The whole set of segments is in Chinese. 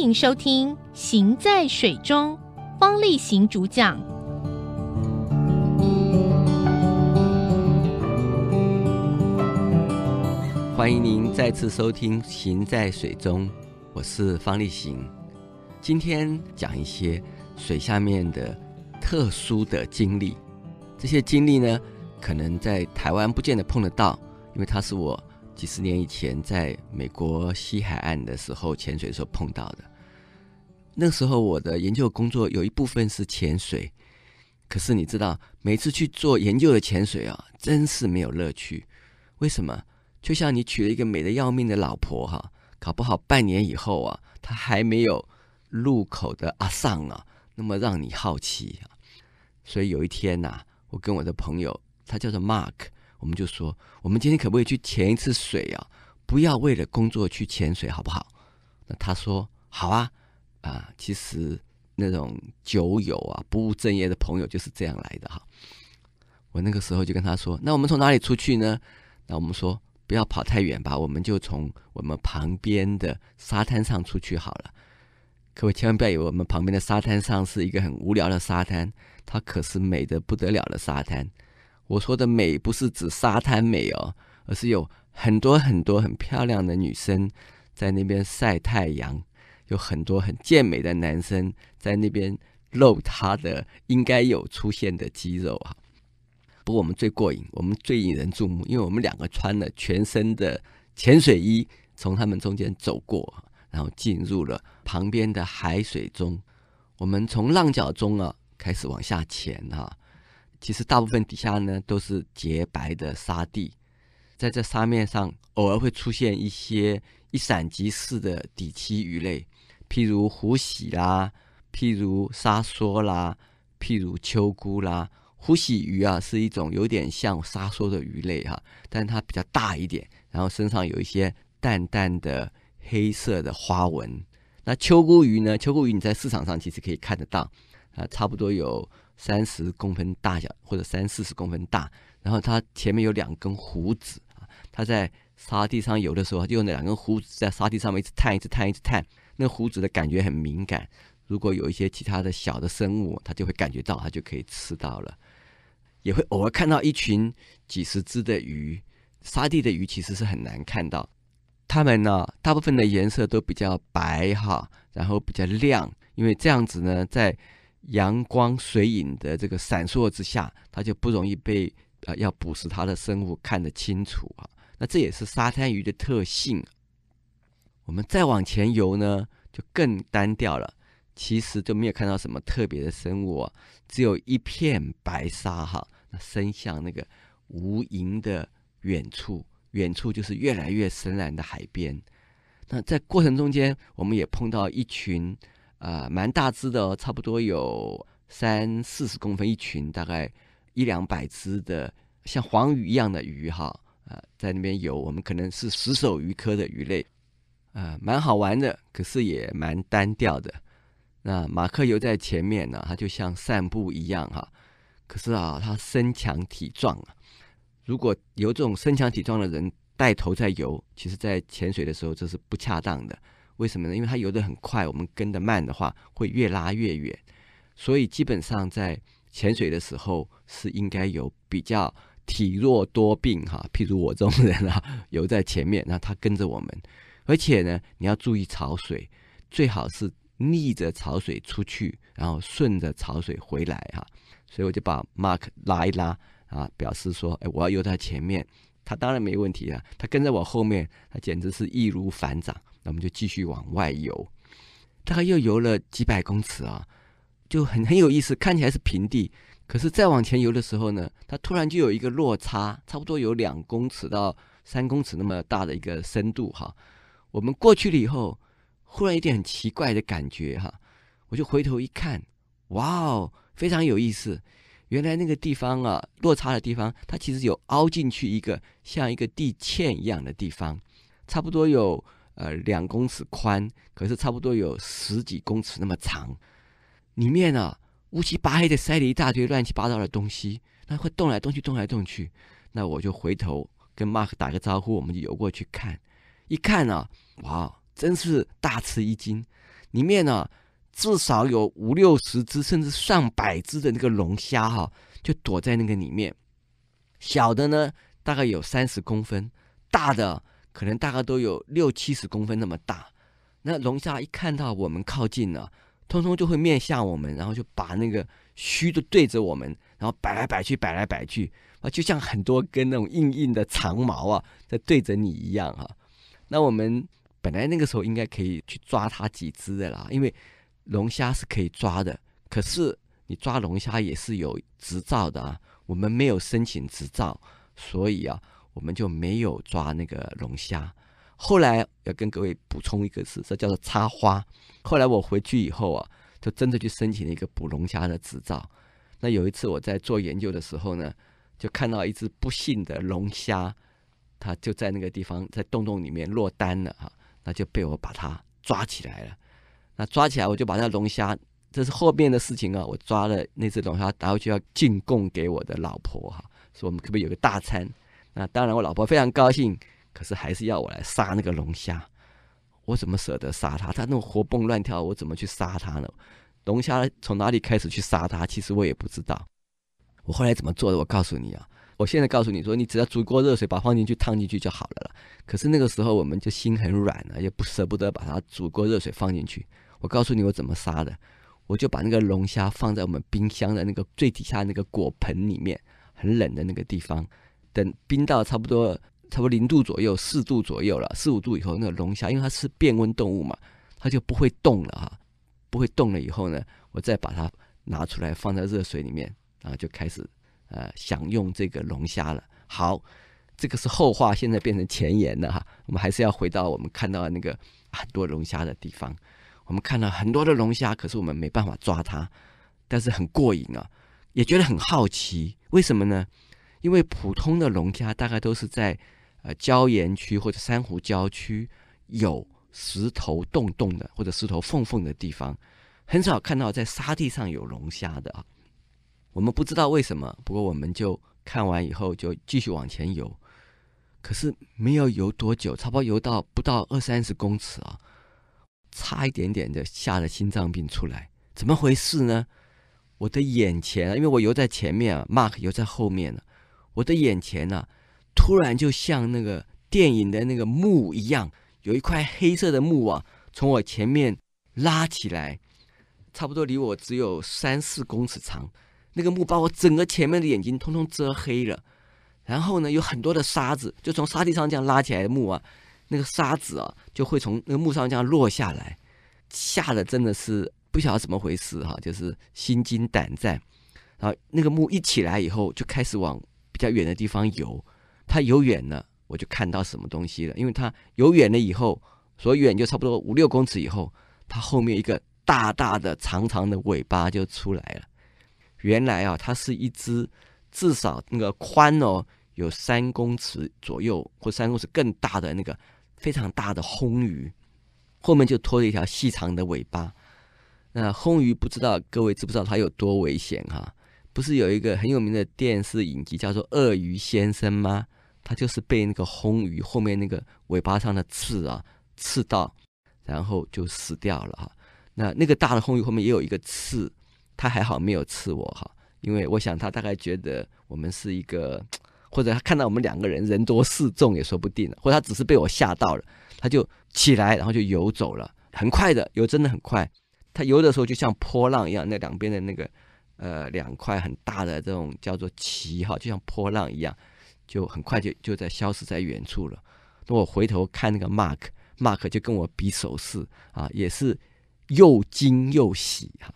迎收听《行在水中》，方力行主讲。欢迎您再次收听《行在水中》，我是方力行。今天讲一些水下面的特殊的经历，这些经历呢，可能在台湾不见得碰得到，因为它是我。几十年以前，在美国西海岸的时候潜水时候碰到的。那时候我的研究工作有一部分是潜水，可是你知道，每次去做研究的潜水啊，真是没有乐趣。为什么？就像你娶了一个美得要命的老婆哈，搞不好半年以后啊，她还没有入口的阿桑啊，那么让你好奇啊。所以有一天呐，我跟我的朋友，他叫做 Mark。我们就说，我们今天可不可以去潜一次水啊？不要为了工作去潜水，好不好？那他说好啊，啊，其实那种酒友啊，不务正业的朋友就是这样来的哈。我那个时候就跟他说，那我们从哪里出去呢？那我们说不要跑太远吧，我们就从我们旁边的沙滩上出去好了。各位千万不要以为我们旁边的沙滩上是一个很无聊的沙滩，它可是美的不得了的沙滩。我说的美不是指沙滩美哦，而是有很多很多很漂亮的女生在那边晒太阳，有很多很健美的男生在那边露他的应该有出现的肌肉啊。不过我们最过瘾，我们最引人注目，因为我们两个穿了全身的潜水衣，从他们中间走过，然后进入了旁边的海水中。我们从浪角中啊开始往下潜哈。其实大部分底下呢都是洁白的沙地，在这沙面上偶尔会出现一些一闪即逝的底栖鱼类，譬如虎喜啦，譬如沙梭啦，譬如秋菇啦。虎喜鱼啊是一种有点像沙梭的鱼类哈，但它比较大一点，然后身上有一些淡淡的黑色的花纹。那秋菇鱼呢？秋菇鱼你在市场上其实可以看得到，啊，差不多有。三十公分大小或者三四十公分大，然后它前面有两根胡子啊，它在沙地上游的时候，就用那两根胡子在沙地上面一直探，一直探，一直探。那胡子的感觉很敏感，如果有一些其他的小的生物，它就会感觉到，它就可以吃到了。也会偶尔看到一群几十只的鱼，沙地的鱼其实是很难看到。它们呢，大部分的颜色都比较白哈，然后比较亮，因为这样子呢，在阳光水影的这个闪烁之下，它就不容易被呃要捕食它的生物看得清楚啊。那这也是沙滩鱼的特性。我们再往前游呢，就更单调了。其实就没有看到什么特别的生物啊，只有一片白沙哈。那伸向那个无垠的远处，远处就是越来越深蓝的海边。那在过程中间，我们也碰到一群。呃，蛮大只的哦，差不多有三四十公分一群，大概一两百只的像黄鱼一样的鱼哈，啊、呃，在那边游。我们可能是石首鱼科的鱼类，呃，蛮好玩的，可是也蛮单调的。那马克游在前面呢，他就像散步一样哈，可是啊，他身强体壮啊。如果有这种身强体壮的人带头在游，其实在潜水的时候这是不恰当的。为什么呢？因为他游得很快，我们跟得慢的话，会越拉越远。所以基本上在潜水的时候，是应该有比较体弱多病哈，譬如我这种人啊，游在前面，那他跟着我们。而且呢，你要注意潮水，最好是逆着潮水出去，然后顺着潮水回来哈。所以我就把 Mark 拉一拉啊，表示说，哎，我要游在前面。他当然没问题啊，他跟在我后面，他简直是易如反掌。那我们就继续往外游，大概又游了几百公尺啊，就很很有意思。看起来是平地，可是再往前游的时候呢，它突然就有一个落差，差不多有两公尺到三公尺那么大的一个深度哈。我们过去了以后，忽然有点很奇怪的感觉哈，我就回头一看，哇哦，非常有意思。原来那个地方啊，落差的地方，它其实有凹进去一个像一个地堑一样的地方，差不多有。呃，两公尺宽，可是差不多有十几公尺那么长。里面啊，乌漆八黑的塞了一大堆乱七八糟的东西，那会动来动去，动来动去。那我就回头跟 Mark 打个招呼，我们就游过去看。一看啊，哇，真是大吃一惊！里面呢、至少有五六十只，甚至上百只的那个龙虾哈，就躲在那个里面。小的呢，大概有三十公分，大的可能大概都有六七十公分那么大。那龙虾一看到我们靠近了，通通就会面向我们，然后就把那个须都对着我们，然后摆来摆去，摆来摆去啊，就像很多根那种硬硬的长毛啊，在对着你一样哈。那我们本来那个时候应该可以去抓它几只的啦，因为龙虾是可以抓的。可是你抓龙虾也是有执照的啊，我们没有申请执照，所以啊，我们就没有抓那个龙虾。后来要跟各位补充一个事，这叫做插花。后来我回去以后啊，就真的去申请了一个捕龙虾的执照。那有一次我在做研究的时候呢，就看到一只不幸的龙虾，他就在那个地方在洞洞里面落单了哈，那就被我把他抓起来了。那抓起来我就把那龙虾，这是后面的事情啊，我抓了那只龙虾，打回去要进贡给我的老婆哈，说我们可不可以有个大餐？那当然我老婆非常高兴。可是还是要我来杀那个龙虾，我怎么舍得杀它？它那种活蹦乱跳，我怎么去杀它呢？龙虾从哪里开始去杀它？其实我也不知道。我后来怎么做的？我告诉你啊，我现在告诉你说，你只要煮锅热水，把它放进去烫进去就好了了。可是那个时候我们就心很软了，也不舍不得把它煮锅热水放进去。我告诉你我怎么杀的，我就把那个龙虾放在我们冰箱的那个最底下那个果盆里面，很冷的那个地方，等冰到差不多。差不多零度左右，四度左右了，四五度以后，那个龙虾，因为它是变温动物嘛，它就不会动了哈，不会动了以后呢，我再把它拿出来放在热水里面，然后就开始呃享用这个龙虾了。好，这个是后话，现在变成前言了哈。我们还是要回到我们看到的那个很多龙虾的地方，我们看到很多的龙虾，可是我们没办法抓它，但是很过瘾啊，也觉得很好奇，为什么呢？因为普通的龙虾大概都是在呃，礁岩区或者珊瑚礁区有石头洞洞的，或者石头缝缝的地方，很少看到在沙地上有龙虾的啊。我们不知道为什么，不过我们就看完以后就继续往前游。可是没有游多久，差不多游到不到二三十公尺啊，差一点点就吓了心脏病出来。怎么回事呢？我的眼前，因为我游在前面啊，Mark 游在后面呢，我的眼前呢。突然就像那个电影的那个幕一样，有一块黑色的幕啊，从我前面拉起来，差不多离我只有三四公尺长。那个幕把我整个前面的眼睛通通遮黑了。然后呢，有很多的沙子就从沙地上这样拉起来的幕啊，那个沙子啊就会从那个幕上这样落下来，吓得真的是不晓得怎么回事哈，就是心惊胆战。然后那个幕一起来以后，就开始往比较远的地方游。它游远了，我就看到什么东西了。因为它游远了以后，所远就差不多五六公尺以后，它后面一个大大的、长长的尾巴就出来了。原来啊，它是一只至少那个宽哦有三公尺左右或三公尺更大的那个非常大的红鱼，后面就拖着一条细长的尾巴。那红鱼不知道各位知不知道它有多危险哈？不是有一个很有名的电视影集叫做《鳄鱼先生》吗？它就是被那个红鱼后面那个尾巴上的刺啊刺到，然后就死掉了哈。那那个大的红鱼后面也有一个刺，他还好没有刺我哈，因为我想他大概觉得我们是一个，或者他看到我们两个人人多势众也说不定，或者他只是被我吓到了，他就起来然后就游走了，很快的游真的很快，他游的时候就像波浪一样，那两边的那个呃两块很大的这种叫做鳍哈，就像波浪一样。就很快就就在消失在远处了。那我回头看那个 Mark，Mark 就跟我比手势啊，也是又惊又喜哈。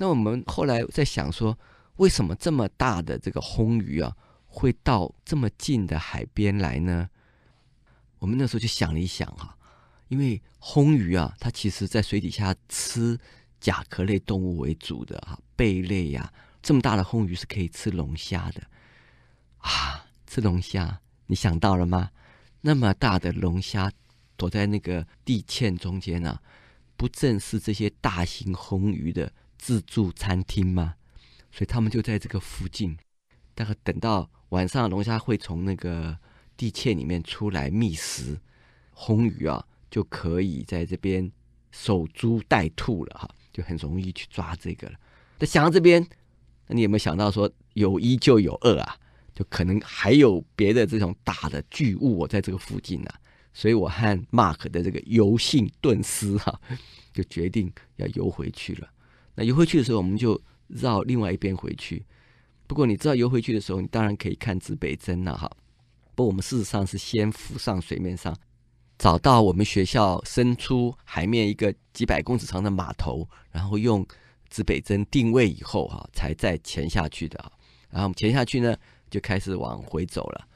那我们后来在想说，为什么这么大的这个红鱼啊，会到这么近的海边来呢？我们那时候就想了一想哈，因为红鱼啊，它其实在水底下吃甲壳类动物为主的哈，贝类呀，这么大的红鱼是可以吃龙虾的啊。吃龙虾，你想到了吗？那么大的龙虾躲在那个地堑中间呢、啊，不正是这些大型红鱼的自助餐厅吗？所以他们就在这个附近。大概等到晚上，龙虾会从那个地堑里面出来觅食，红鱼啊就可以在这边守株待兔了哈，就很容易去抓这个了。那想到这边，那你有没有想到说有一就有二啊？就可能还有别的这种大的巨物我在这个附近呢、所以我和 Mark 的这个游兴顿失哈，就决定要游回去了。游回去的时候，我们就绕另外一边回去。不过你知道游回去的时候，你当然可以看指北针了哈。不过我们事实上是先浮上水面上，找到我们学校伸出海面一个几百公尺长的码头，然后用指北针定位以后哈，才再潜下去的。然后我们潜下去呢，就开始往回走了。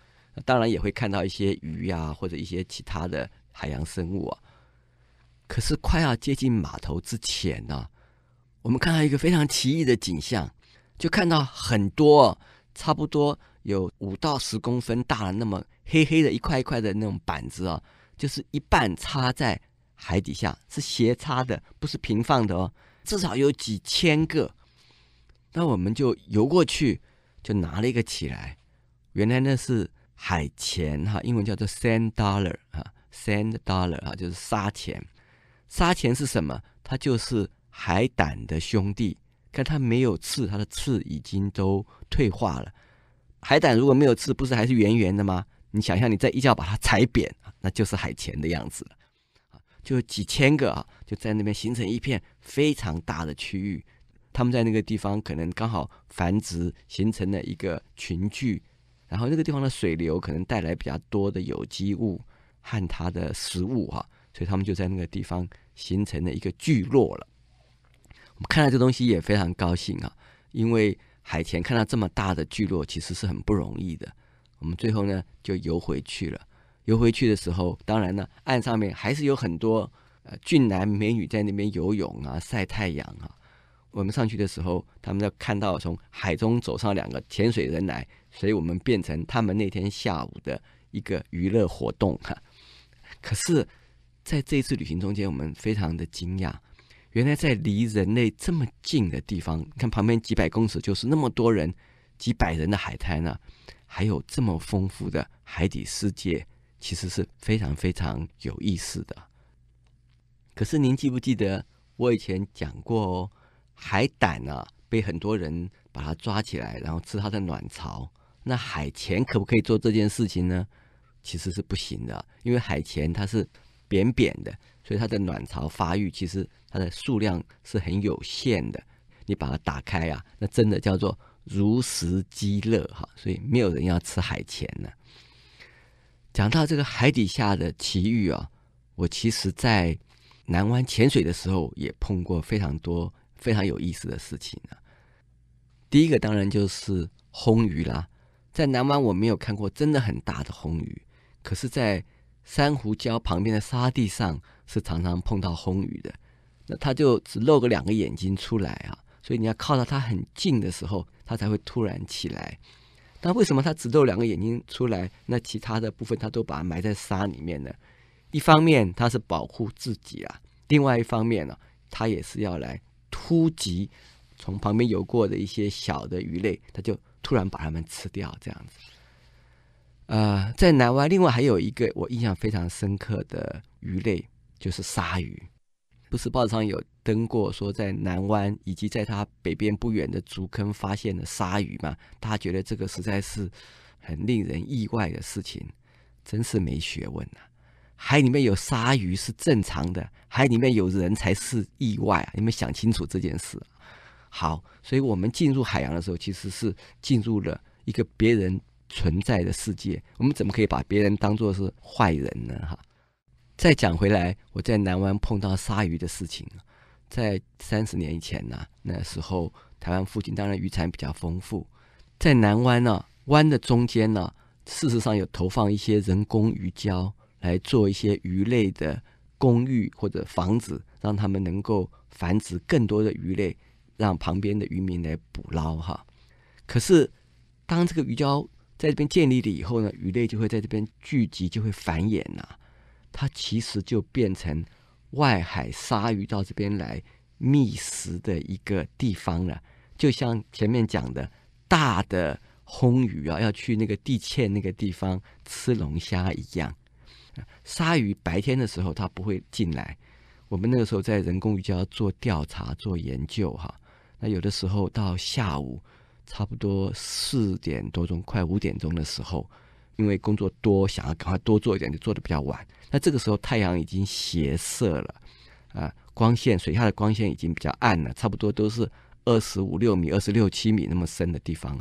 当然也会看到一些鱼呀、或者一些其他的海洋生物啊。可是快要接近码头之前呢，我们看到一个非常奇异的景象，就看到很多差不多有五到十公分大的那么黑黑的一块一块的那种板子啊。就是一半插在海底下，是斜插的，不是平放的哦。至少有几千个。那我们就游过去，就拿了一个起来。原来那是海钱哈，英文叫做 sand dollar 哈，sand dollar 哈，就是沙钱。沙钱是什么？它就是海胆的兄弟。看它没有刺，它的刺已经都退化了。海胆如果没有刺，不是还是圆圆的吗？你想象，你再一脚把它踩扁。那就是海钱的样子了，就几千个啊，就在那边形成一片非常大的区域。他们在那个地方可能刚好繁殖，形成了一个群聚，然后那个地方的水流可能带来比较多的有机物和它的食物哈，所以他们就在那个地方形成了一个聚落了。我们看到这东西也非常高兴啊，因为海钱看到这么大的聚落其实是很不容易的。我们最后呢就游回去了。游回去的时候，当然呢，岸上面还是有很多呃俊男美女在那边游泳啊、晒太阳啊。我们上去的时候，他们就看到从海中走上两个潜水人来，所以我们变成他们那天下午的一个娱乐活动哈。可是，在这一次旅行中间，我们非常的惊讶，原来在离人类这么近的地方，看旁边几百公尺就是那么多人、几百人的海滩呢，还有这么丰富的海底世界。其实是非常非常有意思的。可是您记不记得我以前讲过哦，海胆啊，被很多人把它抓起来，然后吃它的卵巢。那海钱可不可以做这件事情呢？其实是不行的，因为海钱它是扁扁的，所以它的卵巢发育其实它的数量是很有限的。你把它打开啊，那真的叫做如食鸡乐哈，所以没有人要吃海钳呢。讲到这个海底下的奇遇啊，我其实在南湾潜水的时候也碰过非常多非常有意思的事情啊。第一个当然就是红鱼啦，在南湾我没有看过真的很大的红鱼，可是，在珊瑚礁旁边的沙地上是常常碰到魟鱼的。那它就只露个两个眼睛出来啊，所以你要靠到它很近的时候，它才会突然起来。那为什么它只露两个眼睛出来？那其他的部分它都把它埋在沙里面呢？一方面它是保护自己啊，另外一方面呢，它也是要来突击从旁边游过的一些小的鱼类，它就突然把它们吃掉这样子。呃，在南湾，另外还有一个我印象非常深刻的鱼类，就是鲨鱼。不是报纸上有登过说，在南湾以及在它北边不远的竹坑发现了鲨鱼吗？大家觉得这个实在是很令人意外的事情，真是没学问啊！海里面有鲨鱼是正常的，海里面有人才是意外啊！你们想清楚这件事。好，所以我们进入海洋的时候，其实是进入了一个别人存在的世界。我们怎么可以把别人当作是坏人呢？哈！再讲回来，我在南湾碰到鲨鱼的事情，在三十年以前呢、那时候台湾附近当然渔产比较丰富，在南湾呢、湾的中间呢、事实上有投放一些人工鱼礁来做一些鱼类的公寓或者房子，让他们能够繁殖更多的鱼类，让旁边的渔民来捕捞哈。可是当这个鱼礁在这边建立了以后呢，鱼类就会在这边聚集，就会繁衍呐、它其实就变成外海鲨鱼到这边来觅食的一个地方了，就像前面讲的，大的魟鱼啊，要去那个地堑那个地方吃龙虾一样。鲨鱼白天的时候它不会进来，我们那个时候在人工鱼礁做调查、做研究哈。那有的时候到下午差不多四点多钟、快五点钟的时候，因为工作多，想要赶快多做一点，就做的比较晚。那这个时候太阳已经斜射了啊，光线水下的光线已经比较暗了，差不多都是二十五六米、二十六七米那么深的地方。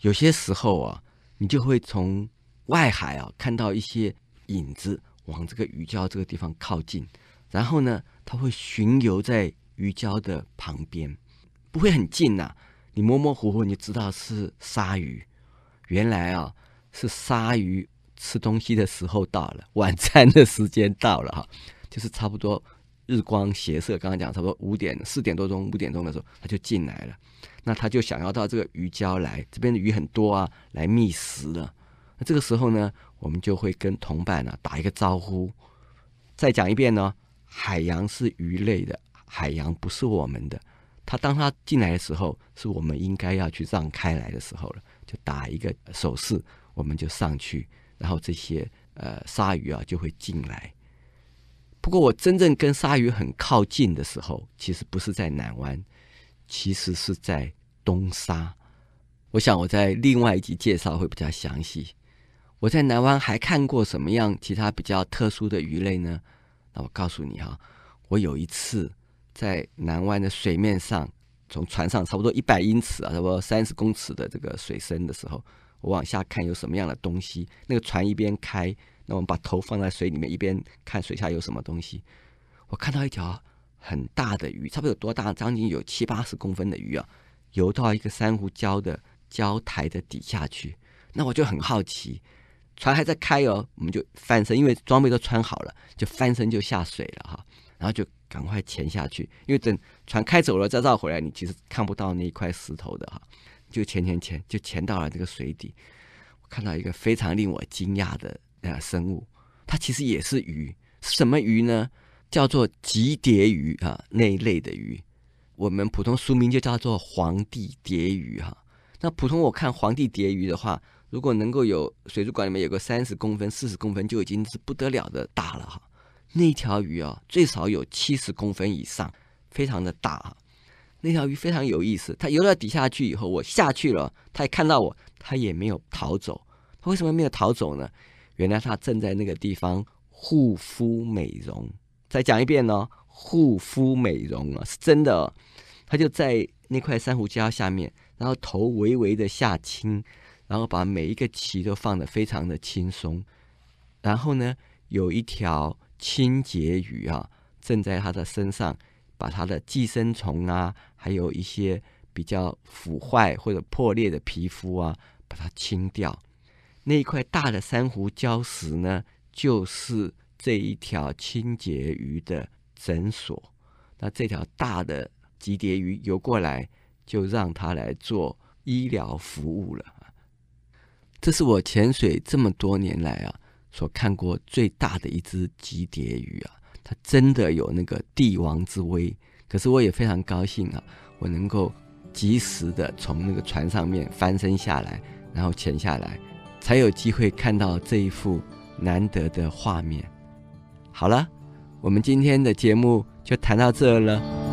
有些时候啊，你就会从外海啊看到一些影子往这个鱼礁这个地方靠近，然后呢，它会巡游在鱼礁的旁边，不会很近呐、你模模糊糊你知道是鲨鱼。原来啊，是鲨鱼吃东西的时候到了，晚餐的时间到了哈，就是差不多日光斜射，刚刚讲差不多五点四点多钟五点钟的时候，它就进来了。那他就想要到这个鱼礁来，这边的鱼很多啊，来觅食了。那这个时候呢，我们就会跟同伴呢、打一个招呼。再讲一遍呢，海洋是鱼类的，海洋不是我们的。他当他进来的时候，是我们应该要去让开来的时候了，就打一个手势，我们就上去，然后这些呃鲨鱼啊就会进来。不过我真正跟鲨鱼很靠近的时候，其实不是在南湾。其实是在东沙，我想我在另外一集介绍会比较详细。我在南湾还看过什么样其他比较特殊的鱼类呢？那我告诉你哈，我有一次在南湾的水面上，从船上差不多一百英尺啊，差不多三十公尺的这个水深的时候，我往下看有什么样的东西。那个船一边开，那我们把头放在水里面，一边看水下有什么东西。我看到一条。很大的鱼，差不多有多大？将近有七八十公分的鱼啊，游到一个珊瑚礁的礁台的底下去。那我就很好奇，船还在开哦，我们就翻身，因为装备都穿好了，就翻身就下水了哈。然后就赶快潜下去，因为等船开走了再绕回来，你其实看不到那一块石头的哈。就潜潜潜，就潜到了这个水底，我看到一个非常令我惊讶的呃生物，它其实也是鱼，是什么鱼呢？叫做棘蝶鱼啊，那一类的鱼，我们普通俗名就叫做皇帝蝶鱼哈。那普通我看皇帝蝶鱼的话，如果能够有水族馆里面有个三十公分、四十公分，就已经是不得了的大了哈。那条鱼啊，最少有七十公分以上，非常的大哈。那条鱼非常有意思，它游到底下去以后，我下去了，它也看到我，它也没有逃走。它为什么没有逃走呢？原来它正在那个地方护肤美容。再讲一遍呢、护肤美容啊，是真的、哦。他就在那块珊瑚礁下面，然后头微微的下倾，然后把每一个鳍都放得非常的轻松。然后呢，有一条清洁鱼啊，正在它的身上把它的寄生虫啊，还有一些比较腐坏或者破裂的皮肤啊，把它清掉。那一块大的珊瑚礁石呢，就是。这一条清洁鱼的诊所，那这条大的棘蝶鱼游过来，就让它来做医疗服务了。这是我潜水这么多年来啊，所看过最大的一只极蝶鱼啊，它真的有那个帝王之威。可是我也非常高兴啊，我能够及时的从那个船上面翻身下来，然后潜下来，才有机会看到这一幅难得的画面。好了，我们今天的节目就谈到这了。